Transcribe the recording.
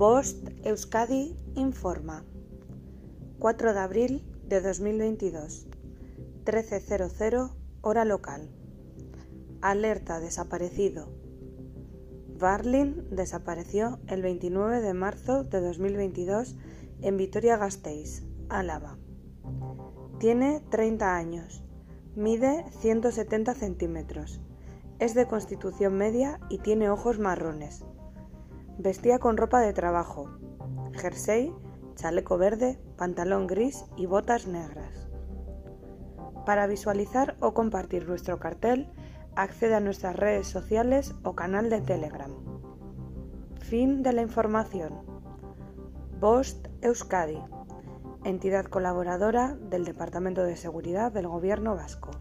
Bost Euskadi informa. 4 de abril de 2022. 13.00 hora local. Alerta desaparecido. Barlin desapareció el 29 de marzo de 2022 en Vitoria-Gasteiz, Álava. Tiene 30 años. Mide 170 centímetros. Es de constitución media y tiene ojos marrones. Vestía con ropa de trabajo, jersey, chaleco verde, pantalón gris y botas negras. Para visualizar o compartir nuestro cartel, accede a nuestras redes sociales o canal de Telegram. Fin de la información. Bost Euskadi, entidad colaboradora del Departamento de Seguridad del Gobierno Vasco.